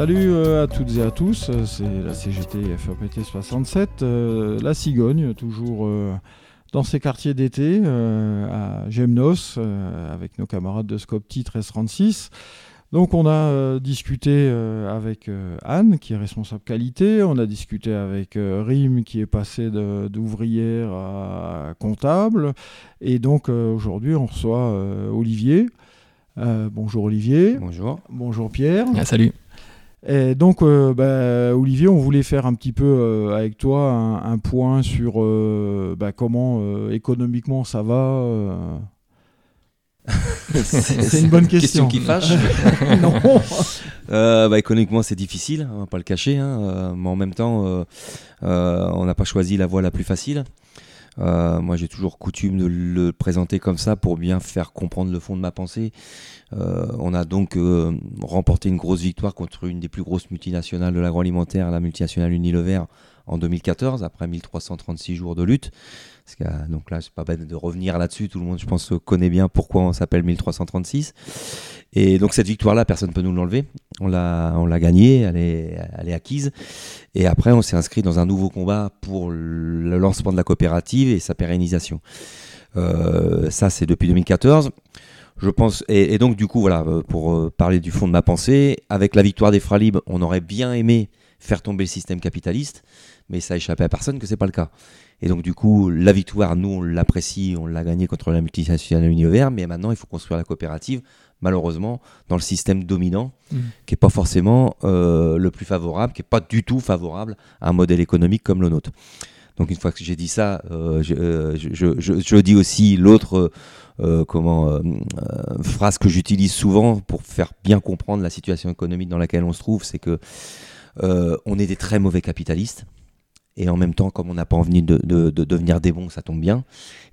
Salut euh, à toutes et à tous, euh, c'est la CGT FAPT 67, euh, la Cigogne, toujours dans ces quartiers d'été à Gemnos, avec nos camarades de Scopti 1336. Donc on a discuté avec Anne, qui est responsable qualité, on a discuté avec Rim, qui est passé d'ouvrière à comptable, et donc aujourd'hui on reçoit Olivier. bonjour Olivier. Bonjour. Bonjour Pierre. Ah, salut. Et donc, euh, bah, Olivier, on voulait faire un petit peu euh, avec toi un, point sur euh, bah, comment économiquement ça va. c'est une bonne question. question qui fâche. non. bah, économiquement, c'est difficile, on va pas le cacher, hein, mais en même temps, on n'a pas choisi la voie la plus facile. Euh, moi, j'ai toujours coutume de le présenter comme ça pour bien faire comprendre le fond de ma pensée. Euh, on a donc euh, remporté une grosse victoire contre une des plus grosses multinationales de l'agroalimentaire, la multinationale Unilever, en 2014, après 1336 jours de lutte. donc là, c'est pas bête de revenir là-dessus. Tout le monde, je pense, connaît bien pourquoi on s'appelle 1336. Et donc cette victoire-là, personne ne peut nous l'enlever. On l'a, gagnée, elle est, elle est acquise. Et après, on s'est inscrit dans un nouveau combat pour le lancement de la coopérative et sa pérennisation. Euh, ça, c'est depuis 2014. Je pense, et, donc du coup, voilà, euh, pour euh, parler du fond de ma pensée, avec la victoire des Fralib, on aurait bien aimé faire tomber le système capitaliste, mais ça a échappé à personne que c'est pas le cas. Et donc du coup, la victoire, nous, on l'apprécie, on l'a gagnée contre la multinationale Unilever, mais maintenant, il faut construire la coopérative malheureusement, dans le système dominant, mm. qui n'est pas forcément euh, le plus favorable, qui n'est pas du tout favorable à un modèle économique comme le nôtre. Donc une fois que j'ai dit ça, euh, euh, je, dis aussi l'autre comment phrase que j'utilise souvent pour faire bien comprendre la situation économique dans laquelle on se trouve, c'est que on est des très mauvais capitalistes. Et en même temps, comme on n'a pas envie de, devenir des bons, ça tombe bien.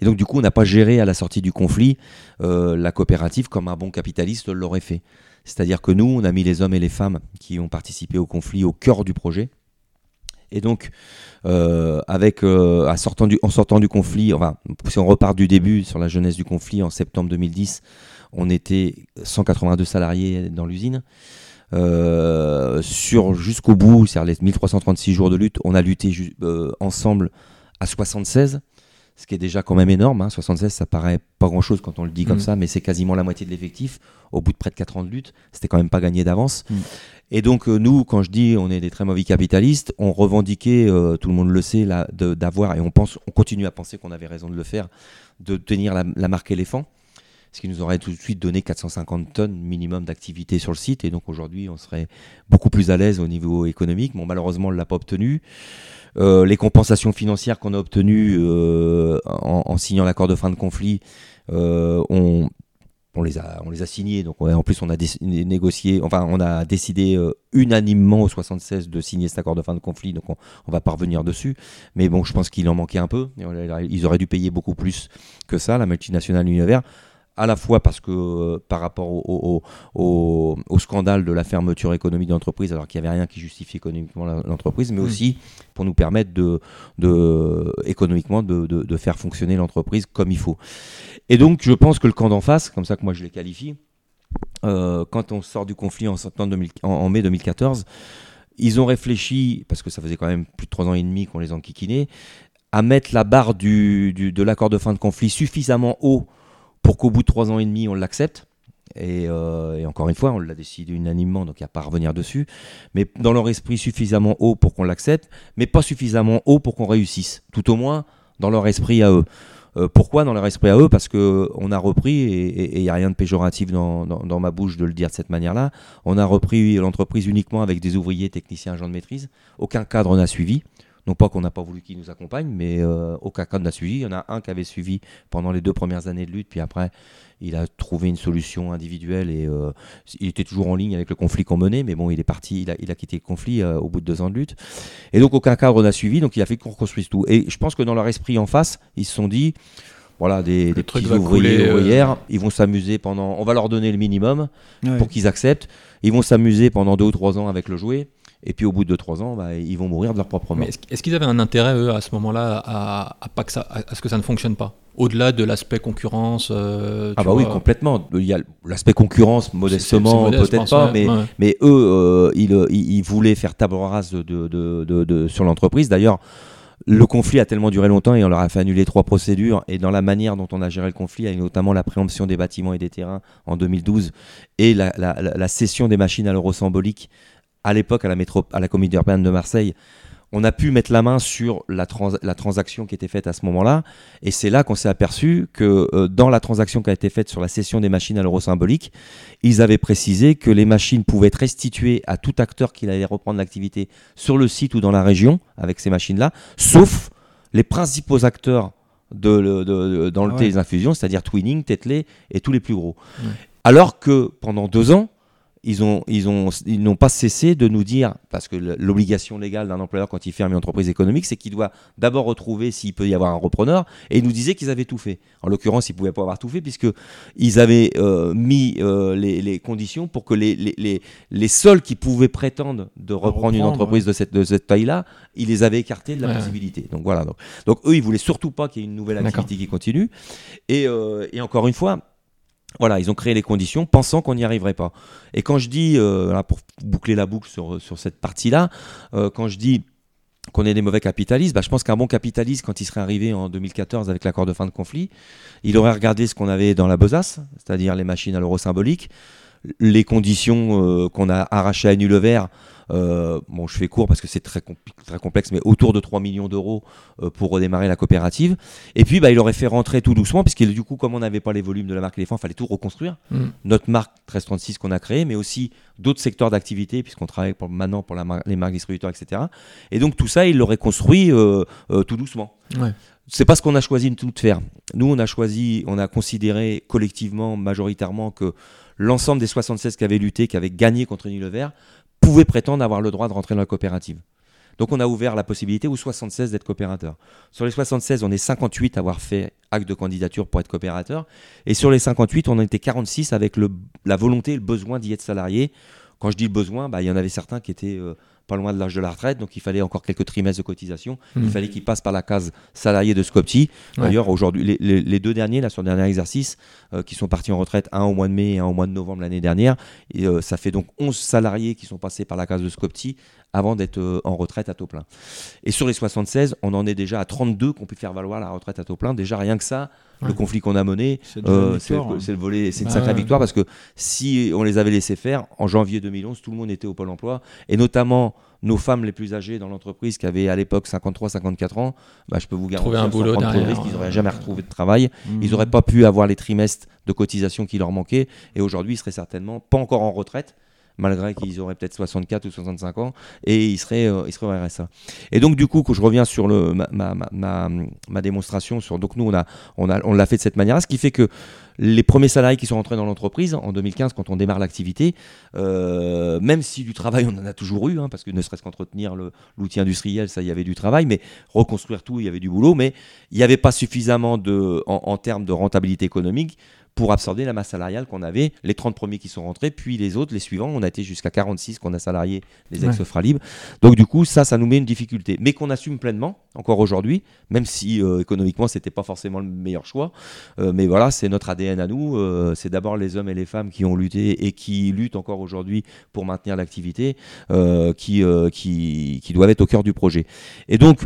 Et donc, du coup, on n'a pas géré à la sortie du conflit euh, la coopérative comme un bon capitaliste l'aurait fait. C'est-à-dire que nous, on a mis les hommes et les femmes qui ont participé au conflit au cœur du projet. Et donc, euh, avec, euh, sortant du, en sortant du conflit, enfin, si on repart du début sur la jeunesse du conflit, en septembre 2010, on était 182 salariés dans l'usine. Euh, sur jusqu'au bout, c'est-à-dire les 1336 jours de lutte, on a lutté euh, ensemble à 76, ce qui est déjà quand même énorme. 76, hein. ça paraît pas grand-chose quand on le dit comme mm. ça, mais c'est quasiment la moitié de l'effectif. Au bout de près de 4 ans de lutte, c'était quand même pas gagné d'avance. Mm. Et donc euh, nous, quand je dis on est des très mauvais capitalistes, on revendiquait, tout le monde le sait, d'avoir, et on, pense, on continue à penser qu'on avait raison de le faire, de tenir la, la marque éléphant ce qui nous aurait tout de suite donné 450 tonnes minimum d'activité sur le site. Et donc aujourd'hui, on serait beaucoup plus à l'aise au niveau économique. Bon, malheureusement, on ne l'a pas obtenu. Euh, les compensations financières qu'on a obtenues euh, en, signant l'accord de fin de conflit, euh, on, les a, on les a signés. Donc en plus, on a négocié, enfin, on a décidé unanimement au 76 de signer cet accord de fin de conflit. Donc on, on va parvenir dessus. Mais bon, je pense qu'il en manquait un peu. Ils auraient dû payer beaucoup plus que ça, la multinationale Univers à la fois parce que euh, par rapport au, scandale de la fermeture économique de l'entreprise, alors qu'il n'y avait rien qui justifiait économiquement l'entreprise, mais mm. aussi pour nous permettre de, de économiquement de, faire fonctionner l'entreprise comme il faut. Et donc je pense que le camp d'en face, comme ça que moi je les qualifie, euh, quand on sort du conflit en, en, mai 2014, ils ont réfléchi, parce que ça faisait quand même plus de trois ans et demi qu'on les enquiquinait, à mettre la barre du, de l'accord de fin de conflit suffisamment haut pour qu'au bout de trois ans et demi, on l'accepte. Euh, et, encore une fois, on l'a décidé unanimement, donc il n'y a pas à revenir dessus. Mais dans leur esprit suffisamment haut pour qu'on l'accepte, mais pas suffisamment haut pour qu'on réussisse. Tout au moins dans leur esprit à eux. Euh, pourquoi dans leur esprit à eux? Parce qu'on a repris, et il n'y a rien de péjoratif dans, dans, ma bouche de le dire de cette manière-là, on a repris l'entreprise uniquement avec des ouvriers, techniciens, agents de maîtrise. Aucun cadre n'a suivi. Non pas qu'on n'a pas voulu qu'il nous accompagne, mais euh, aucun cas n'a suivi. Il y en a un qui avait suivi pendant les deux premières années de lutte, puis après, il a trouvé une solution individuelle et euh, il était toujours en ligne avec le conflit qu'on menait, mais bon, il est parti, il a, il a quitté le conflit euh, au bout de deux ans de lutte. Et donc, aucun cadre n'a suivi, donc il a fait qu'on reconstruise tout. Et je pense que dans leur esprit en face, ils se sont dit, voilà, des, des petits ouvriers, ouvrières, ils vont s'amuser pendant. On va leur donner le minimum pour qu'ils acceptent. Ils vont s'amuser pendant deux ou trois ans avec le jouet. Et puis au bout de 3 ans, bah, ils vont mourir de leur propre mort. Est-ce qu'ils avaient un intérêt, eux, à ce moment-là, à, pas que ça, à ce que ça ne fonctionne pas? Au-delà de l'aspect concurrence euh, Ah bah oui, complètement. Il y a l'aspect concurrence, modestement, peut-être pas, mais, mais eux, euh, ils, voulaient faire table rase de, de, de, sur l'entreprise. D'ailleurs, le conflit a tellement duré longtemps et on leur a fait annuler trois procédures. Et dans la manière dont on a géré le conflit, avec notamment la préemption des bâtiments et des terrains en 2012 et la, la cession des machines à l'euro symbolique à l'époque à la, métro, à la Comédie urbaine de Marseille, on a pu mettre la main sur la, la transaction qui était faite à ce moment-là. Et c'est là qu'on s'est aperçu que euh, dans la transaction qui a été faite sur la cession des machines à l'euro symbolique, ils avaient précisé que les machines pouvaient être restituées à tout acteur qui allait reprendre l'activité sur le site ou dans la région avec ces machines-là, sauf les principaux acteurs de, dans le ah des infusions, c'est-à-dire Twinning, Tetley et tous les plus gros. Alors que pendant deux ans, ils ont, ils ont, ils n'ont pas cessé de nous dire, parce que l'obligation légale d'un employeur quand il ferme une entreprise économique, c'est qu'il doit d'abord retrouver s'il peut y avoir un repreneur, et ils nous disaient qu'ils avaient tout fait. En l'occurrence, ils pouvaient pas avoir tout fait puisque ils avaient euh, mis euh, les, conditions pour que les, les, les, seuls qui pouvaient prétendre de reprendre, une entreprise de cette, de cette taille-là, ils les avaient écartés de la possibilité. Donc voilà. Donc, donc, eux, ils voulaient surtout pas qu'il y ait une nouvelle activité qui continue. Et, euh, et encore une fois voilà, ils ont créé les conditions pensant qu'on n'y arriverait pas. Et quand je dis, euh, pour boucler la boucle sur, sur cette partie-là, euh, quand je dis qu'on est des mauvais capitalistes, bah, je pense qu'un bon capitaliste, quand il serait arrivé en 2014 avec l'accord de fin de conflit, il aurait regardé ce qu'on avait dans la besace, c'est-à-dire les machines à l'euro symbolique, les conditions euh, qu'on a arrachées à vert. Euh, bon, je fais court parce que c'est très, très complexe, mais autour de 3 millions d'euros euh, pour redémarrer la coopérative. Et puis, bah, il aurait fait rentrer tout doucement, puisque du coup, comme on n'avait pas les volumes de la marque Éléphant, il fallait tout reconstruire. Mm. Notre marque 1336 qu'on a créée, mais aussi d'autres secteurs d'activité, puisqu'on travaille pour, maintenant pour les marques distributeurs, etc. Et donc, tout ça, il l'aurait construit euh, tout doucement. Ouais. C'est pas ce qu'on a choisi de tout faire. Nous, on a choisi, on a considéré collectivement, majoritairement, que l'ensemble des 76 qui avaient lutté, qui avaient gagné contre Vert, pouvaient prétendre avoir le droit de rentrer dans la coopérative. Donc on a ouvert la possibilité aux 76 d'être coopérateurs. Sur les 76, on est 58 à avoir fait acte de candidature pour être coopérateur. Et sur les 58, on en était 46 avec le, la volonté le besoin d'y être salarié. Quand je dis besoin, bah, il y en avait certains qui étaient euh, pas loin de l'âge de la retraite, donc il fallait encore quelques trimestres de cotisation. Il mmh. fallait qu'ils passent par la case salarié de Scopti. D'ailleurs, aujourd'hui, les, deux derniers, là, sur le dernier exercice, euh, qui sont partis en retraite, un au mois de mai et un au mois de novembre l'année dernière, et, euh, ça fait donc 11 salariés qui sont passés par la case de Scopti avant d'être euh, en retraite à taux plein. Et sur les 76, on en est déjà à 32 qu'on peut faire valoir la retraite à taux plein. Déjà, rien que ça, le conflit qu'on a mené, c'est euh, le volet, c'est une bah sacrée victoire parce que si on les avait laissés faire, en janvier 2011, tout le monde était au Pôle emploi, et notamment nos femmes les plus âgées dans l'entreprise qui avaient à l'époque 53-54 ans, bah, je peux vous garantir un boulot derrière, qu'ils n'auraient jamais retrouvé de travail, mmh. ils n'auraient pas pu avoir les trimestres de cotisation qui leur manquaient, et aujourd'hui ils seraient certainement pas encore en retraite, malgré qu'ils auraient peut-être 64 ou 65 ans, et ils seraient, euh, ils seraient au RSA. Et donc, du coup, quand je reviens sur le, ma, ma, ma, démonstration, sur, donc nous, on l'a on a, on l'a fait de cette manière ce qui fait que les premiers salariés qui sont rentrés dans l'entreprise en 2015, quand on démarre l'activité, euh, même si du travail on en a toujours eu, hein, parce que ne serait-ce qu'entretenir l'outil industriel, ça y avait du travail, mais reconstruire tout, il y avait du boulot, mais il n'y avait pas suffisamment de, en termes de rentabilité économique pour absorber la masse salariale qu'on avait, les 30 premiers qui sont rentrés, puis les autres, les suivants, on a été jusqu'à 46 qu'on a salarié les ex-fralibres. Donc du coup, ça, ça nous met une difficulté, mais qu'on assume pleinement encore aujourd'hui, même si euh, économiquement, c'était pas forcément le meilleur choix. Euh, mais voilà, c'est notre ADN à nous. Euh, c'est d'abord les hommes et les femmes qui ont lutté et qui luttent encore aujourd'hui pour maintenir l'activité, qui, qui, qui doivent être au cœur du projet. Et donc,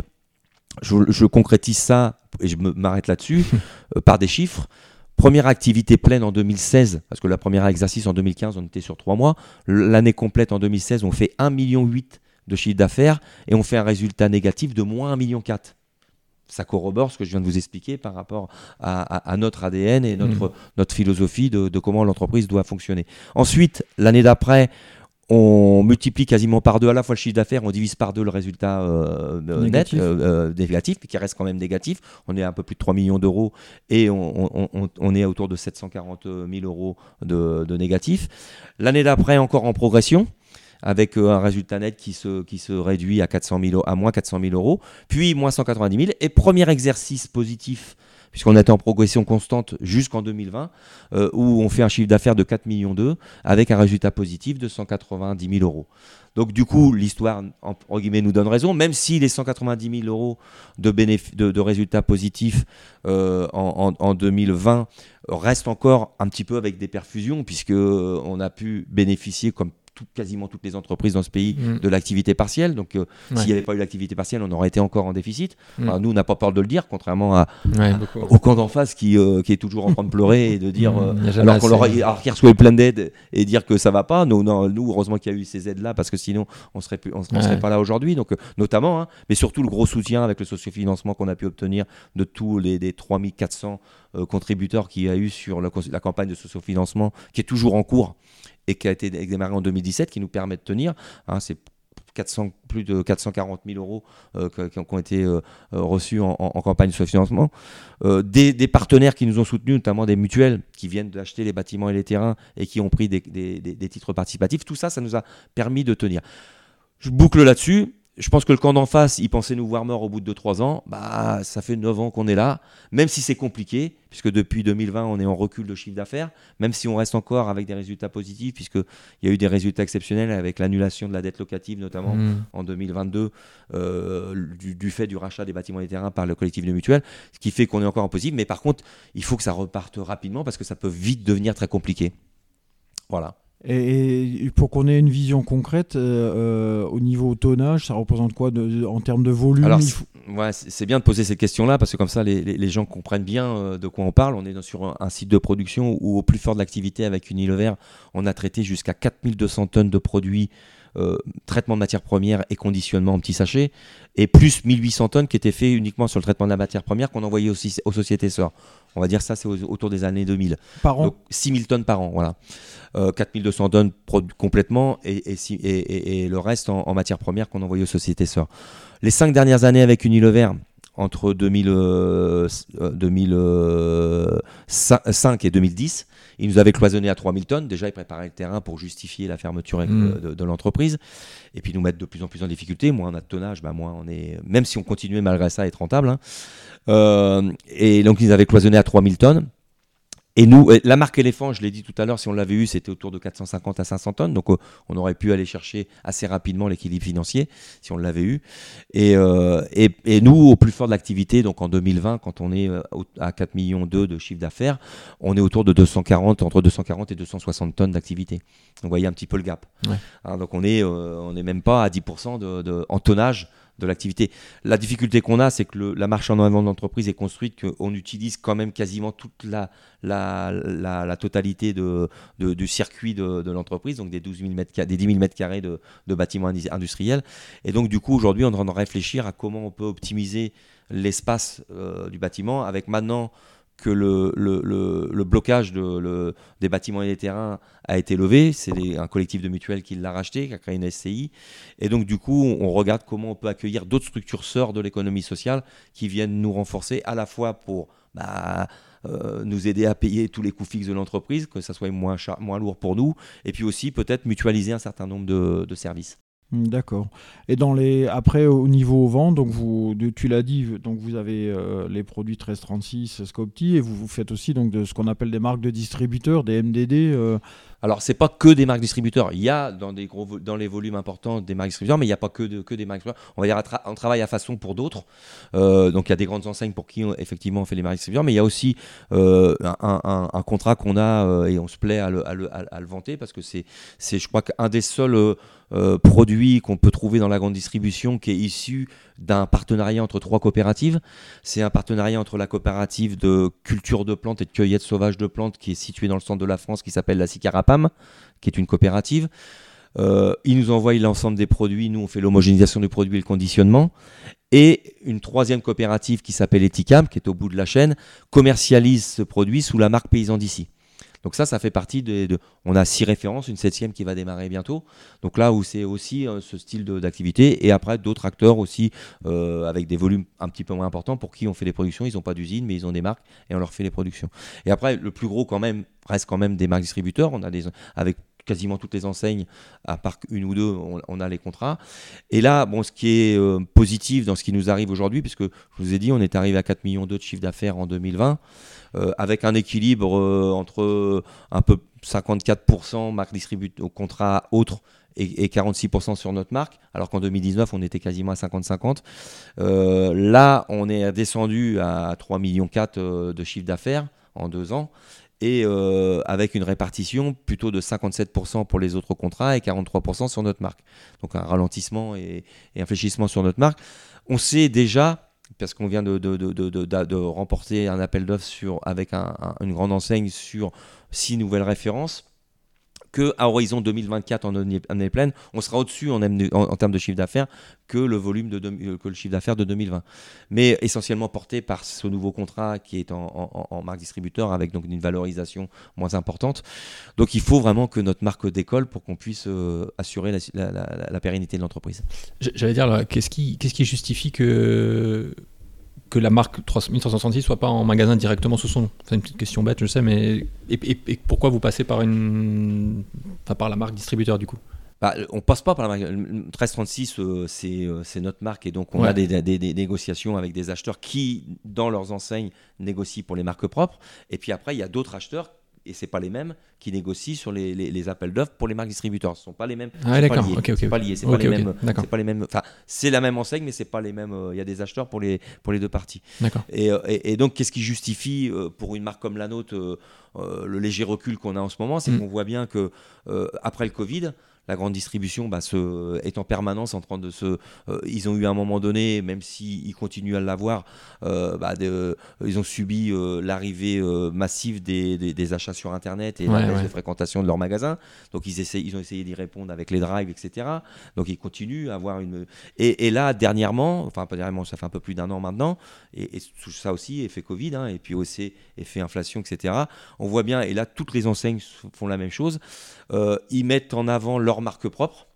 je, je concrétise ça, et je m'arrête là-dessus, par des chiffres. Première activité pleine en 2016, parce que la première exercice en 2015, on était sur trois mois. L'année complète en 2016, on fait 1,8 million de chiffre d'affaires et on fait un résultat négatif de moins 1,4 million. Ça corrobore ce que je viens de vous expliquer par rapport à, notre ADN et notre, mmh. notre philosophie de, de comment l'entreprise doit fonctionner. Ensuite, l'année d'après, on multiplie quasiment par deux à la fois le chiffre d'affaires, on divise par deux le résultat euh, euh, net, euh, négatif, mais qui reste quand même négatif. On est à un peu plus de 3 millions d'euros et on, est autour de 740 000 euros de, de négatif. L'année d'après, encore en progression avec un résultat net qui se, qui se réduit à, 400 000, à moins 400 000 euros, puis moins 190 000. Et premier exercice positif puisqu'on était en progression constante jusqu'en 2020, euh, où on fait un chiffre d'affaires de 4 millions d'euros avec un résultat positif de 190 000 euros. Donc du coup, l'histoire, en guillemets, nous donne raison, même si les 190 000 euros de, de, résultats positifs euh, en, en, 2020 restent encore un petit peu avec des perfusions, puisque on a pu bénéficier, comme quasiment toutes les entreprises dans ce pays mm. de l'activité partielle. Donc, euh, s'il n'y avait pas eu l'activité partielle, on aurait été encore en déficit. Mm. nous, on n'a pas peur de le dire, contrairement à, au camp d'en face qui, euh, qui est toujours en train de pleurer et de dire, mm. euh, alors qu'on leur qui reçoit plein d'aides et dire que ça va pas. Nous, non, nous heureusement qu'il y a eu ces aides-là parce que sinon, on serait plus, on, serait pas là aujourd'hui. Donc, notamment, hein, mais surtout le gros soutien avec le sociofinancement qu'on a pu obtenir de tous les, les 3400 contributeurs qu'il y a eu sur la, la campagne de sociofinancement qui est toujours en cours et qui a été démarré en 2017, qui nous permet de tenir. Hein, c'est 400, plus de 440 000 euros euh, qui, ont, été euh, euh, reçus en, campagne de financement. Des, partenaires qui nous ont soutenus, notamment des mutuelles qui viennent d'acheter les bâtiments et les terrains et qui ont pris des, des titres participatifs. Tout ça, ça nous a permis de tenir. Je boucle là-dessus je pense que le camp d'en face, il pensait nous voir morts au bout de 2-3 ans. Bah, ça fait 9 ans qu'on est là, même si c'est compliqué, puisque depuis 2020, on est en recul de chiffre d'affaires, même si on reste encore avec des résultats positifs, puisqu'il y a eu des résultats exceptionnels avec l'annulation de la dette locative, notamment mmh. en 2022, euh, du, fait du rachat des bâtiments et des terrains par le collectif de mutuelles, ce qui fait qu'on est encore en positif. Mais par contre, il faut que ça reparte rapidement, parce que ça peut vite devenir très compliqué. Voilà. Et, pour qu'on ait une vision concrète, euh, euh, au niveau tonnage, ça représente quoi en termes de volume Alors, ouais, c'est bien de poser cette question-là parce que comme ça, les, gens comprennent bien euh, de quoi on parle. On est sur un, site de production où, au plus fort de l'activité avec Unilever, on a traité jusqu'à 4200 tonnes de produits euh, traitement de matières premières et conditionnement en petits sachets, et plus 1800 tonnes qui étaient faits uniquement sur le traitement de la matière première qu'on envoyait aussi aux sociétés sœurs. On va dire ça, c'est autour des années 2000. Par an Donc 6000 tonnes par an, voilà. Euh, 4200 tonnes complètement et, et, et, le reste en, en matière première qu'on envoyait aux sociétés sœurs. Les cinq dernières années avec Unilever, entre 2005 euh, euh, et 2010. Il nous avait cloisonné à 3000 tonnes. Déjà, il préparait le terrain pour justifier la fermeture mm. de, l'entreprise. Et puis nous mettre de plus en plus en difficulté. Moins on a de tonnage, bah, moins on est. Même si on continuait malgré ça à être rentable. Hein. Euh, et donc, ils nous avaient cloisonné à 3000 tonnes. Et nous, la marque éléphant, je l'ai dit tout à l'heure, si on l'avait eu, c'était autour de 450 à 500 tonnes. Donc, euh, on aurait pu aller chercher assez rapidement l'équilibre financier si on l'avait eu. Euh, et, et, nous, au plus fort de l'activité, donc en 2020, quand on est euh, à 4 millions de chiffre d'affaires, on est autour de 240, entre 240 et 260 tonnes d'activité. Vous voyez un petit peu le gap. Hein, donc, on est, on n'est même pas à 10% de, de, en tonnage de l'activité. La difficulté qu'on a, c'est que la marche en avant de l'entreprise est construite qu'on utilise quand même quasiment toute la, totalité du circuit de, l'entreprise, donc des, 12 000 mètres, des 10 000 mètres carrés de, bâtiments industriels. Et donc, du coup, aujourd'hui, on est en train de réfléchir à comment on peut optimiser l'espace euh, du bâtiment avec maintenant que le, le, blocage de, des bâtiments et des terrains a été levé. C'est un collectif de mutuelles qui l'a racheté, qui a créé une SCI. Et donc, du coup, on regarde comment on peut accueillir d'autres structures sœurs de l'économie sociale qui viennent nous renforcer à la fois pour bah, euh, nous aider à payer tous les coûts fixes de l'entreprise, que ça soit moins, moins lourd pour nous, et puis aussi peut-être mutualiser un certain nombre de services. Hmm, d'accord. Et dans les après au niveau vent, donc vous tu l'as dit, donc vous avez euh, les produits 1336 Scopti et vous, vous faites aussi donc de ce qu'on appelle des marques de distributeurs, des MDD. Euh, alors, c'est pas que des marques distributeurs. Il y a dans, des gros, dans les volumes importants des marques distributeurs, mais il n'y a pas que, de, que des marques distributeurs. On va dire on travaille à façon pour d'autres. Euh, donc, il y a des grandes enseignes pour qui, effectivement, on fait les marques distributeurs, mais il y a aussi euh, un, un, contrat qu'on a euh, et on se plaît à le, à le, à le vanter parce que c'est, je crois, qu'un des seuls produits qu'on peut trouver dans la grande distribution qui est issu d'un partenariat entre trois coopératives. C'est un partenariat entre la coopérative de culture de plantes et de cueillette sauvage de plantes qui est située dans le centre de la France, qui s'appelle la Sicarapam, qui est une coopérative. Euh, ils nous envoient l'ensemble des produits, nous on fait l'homogénéisation du produit et le conditionnement. Et une troisième coopérative qui s'appelle Eticam, qui est au bout de la chaîne, commercialise ce produit sous la marque Paysan d'ici. Donc ça, ça fait partie de, On a six références, une septième qui va démarrer bientôt. Donc là où c'est aussi euh, ce style d'activité. Et après, d'autres acteurs aussi euh, avec des volumes un petit peu moins importants pour qui on fait les productions. Ils n'ont pas d'usine, mais ils ont des marques et on leur fait les productions. Et après, le plus gros quand même reste quand même des marques distributeurs. On a des avec quasiment toutes les enseignes, à part une ou deux, on, a les contrats. Et là, bon, ce qui est euh, positif dans ce qui nous arrive aujourd'hui, puisque je vous ai dit, on est arrivé à 4 millions de chiffre d'affaires en 2020, euh, avec un équilibre euh, entre un peu 54% marque distributeur au contrat autre et, 46% sur notre marque, alors qu'en 2019, on était quasiment à 50-50. là, on est descendu à 3,4 millions de chiffre d'affaires en deux ans et euh, avec une répartition plutôt de 57% pour les autres contrats et 43% sur notre marque. Donc un ralentissement et, un fléchissement sur notre marque. On sait déjà, parce qu'on vient de, de, remporter un appel d'offres avec une grande enseigne sur six nouvelles références, qu'à horizon 2024 en année, pleine, on sera au-dessus en, termes de chiffre d'affaires que le volume euh, que le chiffre d'affaires de 2020. Mais essentiellement porté par ce nouveau contrat qui est en, marque distributeur avec donc une valorisation moins importante. Donc il faut vraiment que notre marque décolle pour qu'on puisse euh, assurer la, pérennité de l'entreprise. J'allais dire, qu'est-ce qui justifie que que la marque 1366 soit pas en magasin directement sous son nom C'est une petite question bête, je sais, mais et, pourquoi vous passez par une, enfin, par la marque distributeur du coup? Bah, on passe pas par la marque. 1336, euh, euh, c'est notre marque et donc on a des, des, négociations avec des acheteurs qui, dans leurs enseignes, négocient pour les marques propres. Et puis après, il y a d'autres acheteurs et c'est pas les mêmes qui négocient sur les, les, appels d'offres pour les marques distributeurs. Ce sont pas les mêmes. Ah, d'accord. C'est pas lié. C'est pas, les mêmes. C'est pas les mêmes. Enfin, c'est la même enseigne, mais c'est pas les mêmes. Euh, il y a des acheteurs pour les pour les deux parties. D'accord. Et, euh, et, donc, qu'est-ce qui justifie euh, pour une marque comme la nôtre le léger recul qu'on a en ce moment, c'est mm. qu'on voit bien que après le Covid la grande distribution bah, est en permanence en train de se. Euh, ils ont eu à un moment donné, même s'ils continuent à l'avoir, euh, bah, ils ont subi euh, l'arrivée massive des, achats sur Internet et la baisse de fréquentation de leurs magasins. Donc ils, ils ont essayé d'y répondre avec les drives, etc. Donc ils continuent à avoir une. Et, là, dernièrement, enfin pas dernièrement, ça fait un peu plus d'un an maintenant, et, tout ça aussi, effet Covid, hein, et puis aussi effet inflation, etc. On voit bien, et là, toutes les enseignes font la même chose. ils mettent en avant leur marque propre.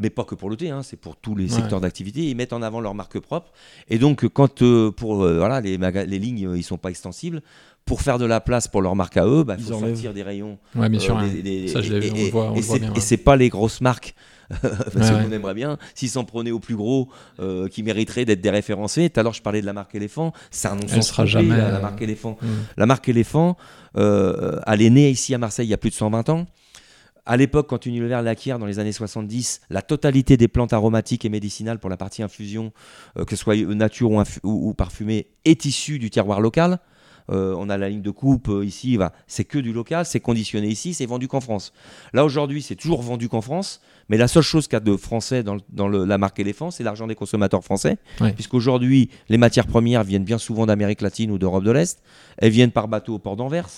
Mais pas que pour le thé, hein, c'est pour tous les secteurs d'activité. Ils mettent en avant leur marque propre. Et donc, quand euh, pour euh, voilà, les, les lignes, euh, ils sont pas extensibles, pour faire de la place pour leur marque à eux, il bah, faut sortir des rayons. Ouais, bien sûr. Ça, je l'ai vu, on et c'est pas les grosses marques. parce qu'on aimerait bien, s'ils s'en prenaient au plus gros, qui mériteraient d'être déréférencés. Tout à l'heure, je parlais de la marque éléphant. Ça ne sera jamais la, marque éléphant. Mm. La marque éléphant, elle est née ici à Marseille il y a plus de 120 ans. À l'époque, quand Unilever l'acquiert dans les années 70, la totalité des plantes aromatiques et médicinales pour la partie infusion, euh, que ce soit nature ou, ou, parfumée, est issue du terroir local. Euh, on a la ligne de coupe euh, ici, c'est que du local, c'est conditionné ici, c'est vendu qu'en France. Là aujourd'hui, c'est toujours vendu qu'en France, mais la seule chose qu'a de français dans, la marque éléphant, c'est l'argent des consommateurs français, puisqu'aujourd'hui, les matières premières viennent bien souvent d'Amérique latine ou d'Europe de l'Est, elles viennent par bateau au port d'Anvers.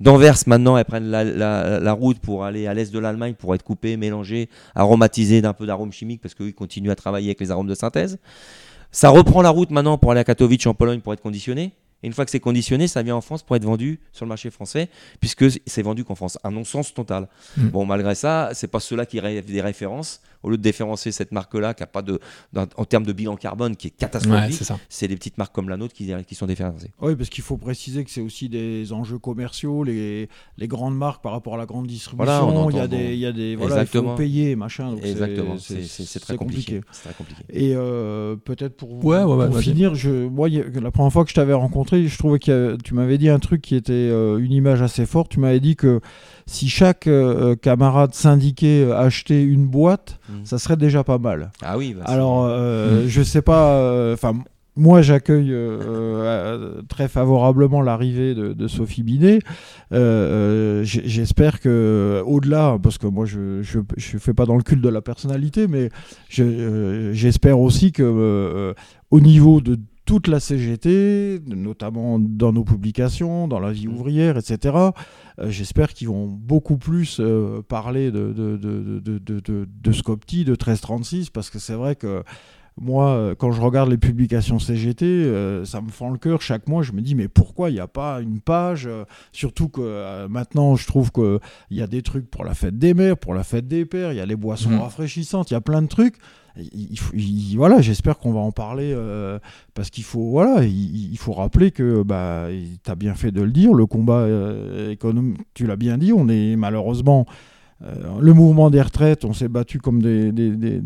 D'Anvers, maintenant, elles prennent la, route pour aller à l'est de l'Allemagne pour être coupées, mélangées, aromatisées d'un peu d'arômes chimiques parce qu'ils continuent à travailler avec les arômes de synthèse. Ça reprend la route maintenant pour aller à Katowice en Pologne pour être conditionné. Et une fois que c'est conditionné, ça vient en France pour être vendu sur le marché français, puisque c'est vendu qu'en France. Un non-sens total. Mm. Bon, malgré ça, c'est pas ceux-là qui rêvent des références au lieu de différencier cette marque-là, qui a pas de, en termes de bilan carbone, qui est catastrophique, c'est des petites marques comme la nôtre qui, qui sont différenciées. Oui, parce qu'il faut préciser que c'est aussi des enjeux commerciaux, les, les grandes marques par rapport à la grande distribution. il y a des, il y a des voilà, il faut payer, machin. Exactement. C'est très compliqué. très compliqué. Et euh, peut-être pour, ouais, pour finir, je, moi, la première fois que je t'avais rencontré, je trouvais que tu m'avais dit un truc qui était euh, une image assez forte. Tu m'avais dit que si chaque euh, camarade syndiqué euh, achetait une boîte, mmh. ça serait déjà pas mal. Ah oui. Bah, Alors, euh, mmh. je sais pas. Enfin. moi, j'accueille très favorablement l'arrivée de, Sophie Binet. J'espère que, au-delà, parce que moi, je ne fais pas dans le culte de la personnalité, mais j'espère aussi que, au niveau de toute la CGT, notamment dans nos publications, dans la vie mmh. ouvrière, etc. Euh, j'espère qu'ils vont beaucoup plus euh, parler de, de, de, de, de Scopti, de 1336, parce que c'est vrai que moi, euh, quand je regarde les publications CGT, ça me fend le cœur. Chaque mois, je me dis, mais pourquoi il n'y a pas une page Surtout que maintenant, je trouve qu'il y a des trucs pour la fête des mères, pour la fête des pères, il y a les boissons mmh. rafraîchissantes, il y a plein de trucs il, voilà, j'espère qu'on va en parler euh, parce qu'il faut, voilà, il, faut rappeler que, bah, tu as bien fait de le dire, le combat euh, économique, tu l'as bien dit, on est malheureusement euh, le mouvement des retraites, on s'est battu comme des, des, des,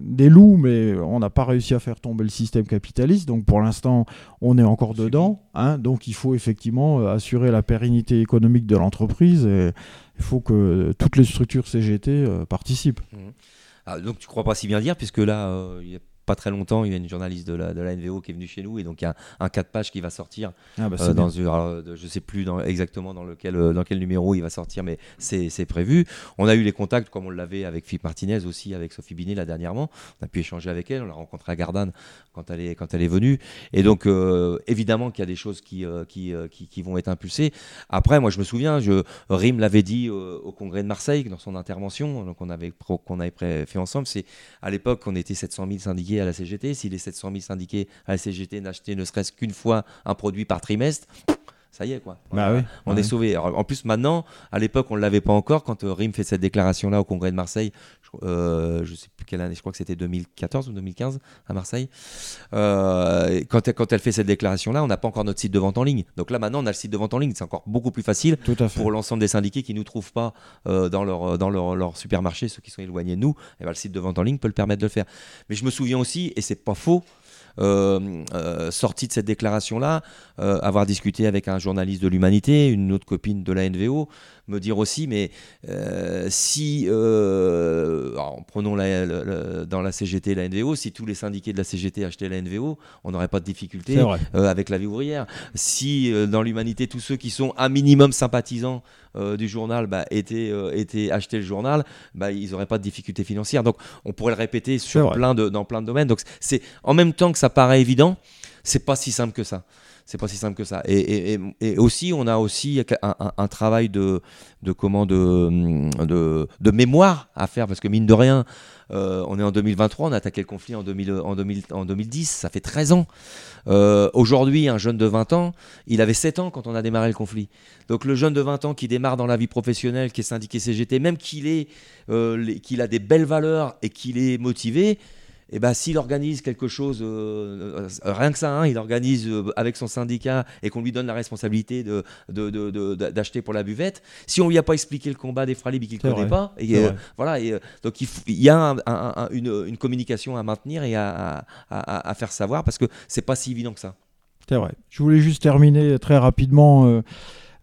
des, loups, mais on n'a pas réussi à faire tomber le système capitaliste. Donc pour l'instant, on est encore dedans. Hein, donc il faut effectivement assurer la pérennité économique de l'entreprise. Et il faut que toutes les structures CGT participent. Mmh. Ah, donc tu crois pas si bien dire, puisque là, il y a pas très longtemps, il y a une journaliste de la, de la NVO qui est venue chez nous et donc il y a un, 4 pages qui va sortir ah bah euh, dans une, je sais plus dans, exactement dans lequel, euh, dans quel numéro il va sortir, mais c'est prévu. On a eu les contacts comme on l'avait avec Philippe Martinez aussi, avec Sophie Binet là dernièrement. On a pu échanger avec elle, on l'a rencontrée à Gardanne quand elle est, quand elle est venue. Et donc euh, évidemment qu'il y a des choses qui, qui, qui, qui, vont être impulsées. Après, moi je me souviens, je, Rim l'avait dit au congrès de Marseille dans son intervention, donc on avait, qu'on avait fait ensemble, c'est à l'époque on était 700 000 syndiqués à la CGT, si les 700 000 syndiqués à la CGT n'achetaient ne serait-ce qu'une fois un produit par trimestre, ça y est quoi. Bah on est sauvé. En plus maintenant, à l'époque on ne l'avait pas encore quand euh, RIM fait cette déclaration là au congrès de Marseille. Je, euh, je sais plus quelle année, je crois que c'était 2014 ou 2015 à Marseille. Euh, quand, quand, elle fait cette déclaration là, on n'a pas encore notre site de vente en ligne. Donc là maintenant on a le site de vente en ligne, c'est encore beaucoup plus facile pour l'ensemble des syndiqués qui nous trouvent pas dans leur dans leur, leur, supermarché, ceux qui sont éloignés de nous. Et ben, le site de vente en ligne peut le permettre de le faire. Mais je me souviens aussi, et c'est pas faux. Euh, euh, sorti de cette déclaration-là, euh, avoir discuté avec un journaliste de l'Humanité, une autre copine de la NVO, me dire aussi, mais si, alors, prenons la, dans la CGT la NVO, si tous les syndiqués de la CGT achetaient la NVO, on n'aurait pas de difficulté avec la vie ouvrière. Si dans l'Humanité, tous ceux qui sont un minimum sympathisants du journal bah, étaient, étaient achetés le journal, bah, ils n'auraient pas de difficultés financières. Donc on pourrait le répéter sur plein de, dans plein de domaines. Donc c'est en même temps que ça paraît évident, c'est pas si simple que ça. C'est pas si simple que ça. Et, aussi, on a aussi un, travail de, comment, de, mémoire à faire, parce que mine de rien, euh, on est en 2023, on a attaqué le conflit en, 2000, en, 2000, en 2010, ça fait 13 ans. Euh, aujourd'hui, un jeune de 20 ans, il avait 7 ans quand on a démarré le conflit. Donc le jeune de 20 ans qui démarre dans la vie professionnelle, qui est syndiqué CGT, même qu'il euh, qu'il a des belles valeurs et qu'il est motivé, eh ben, s'il organise quelque chose, euh, euh, rien que ça, hein, il organise euh, avec son syndicat et qu'on lui donne la responsabilité d'acheter de, de, pour la buvette, si on lui a pas expliqué le combat des fralibes qu'il ne connaît pas, et, voilà, et, donc il, y a une, une, communication à maintenir et à, à, à, faire savoir parce que c'est pas si évident que ça. C'est vrai. Je voulais juste terminer très rapidement.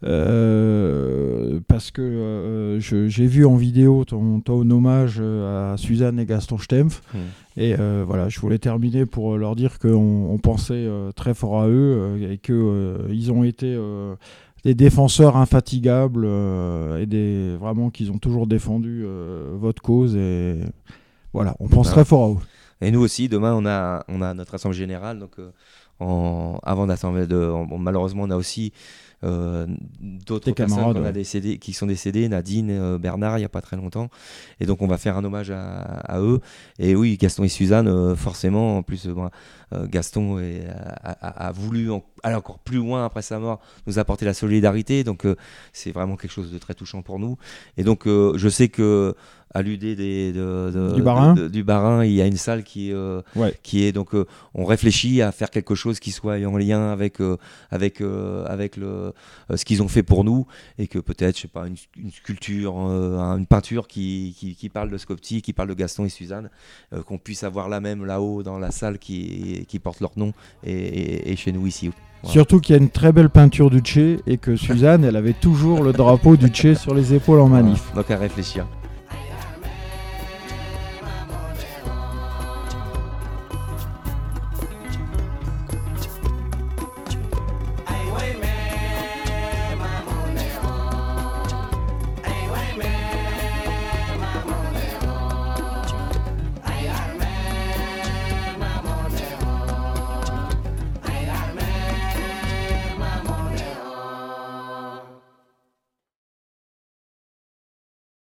Euh, parce que euh, j'ai vu en vidéo ton, ton, hommage euh, à Suzanne et Gaston Stempf. Hmm. Et voilà, je voulais terminer pour leur dire qu'on on pensait très fort à eux et qu'ils ont été des défenseurs infatigables et des, vraiment qu'ils ont toujours défendu votre cause. Et voilà, on pense très fort à eux. Et nous aussi, demain, on a, on a notre assemblée générale. Donc, en, avant d'assemblée, malheureusement, on a aussi d'autres personnes a décédé, qui sont décédées, Nadine, euh, Bernard, il n'y a pas très longtemps. Et donc on va faire un hommage à, eux. Et oui, Gaston et Suzanne, euh, forcément, en plus, Gaston a, voulu aller encore plus loin après sa mort, nous apporter la solidarité. Donc c'est vraiment quelque chose de très touchant pour nous. Et donc je sais que à l'UD de, du, Barin. du Barin, il y a une salle qui, euh, qui est donc euh, on réfléchit à faire quelque chose qui soit en lien avec euh, avec avec le ce qu'ils ont fait pour nous et que peut-être je sais pas une, sculpture, une peinture qui, qui, parle de Scopti, qui parle de Gaston et Suzanne, qu'on puisse avoir la même là-haut dans la salle qui, qui porte leur nom et, chez nous ici. Surtout qu'il y a une très belle peinture du Tché et que Suzanne, elle avait toujours le drapeau du Tché sur les épaules en manif. Donc à réfléchir.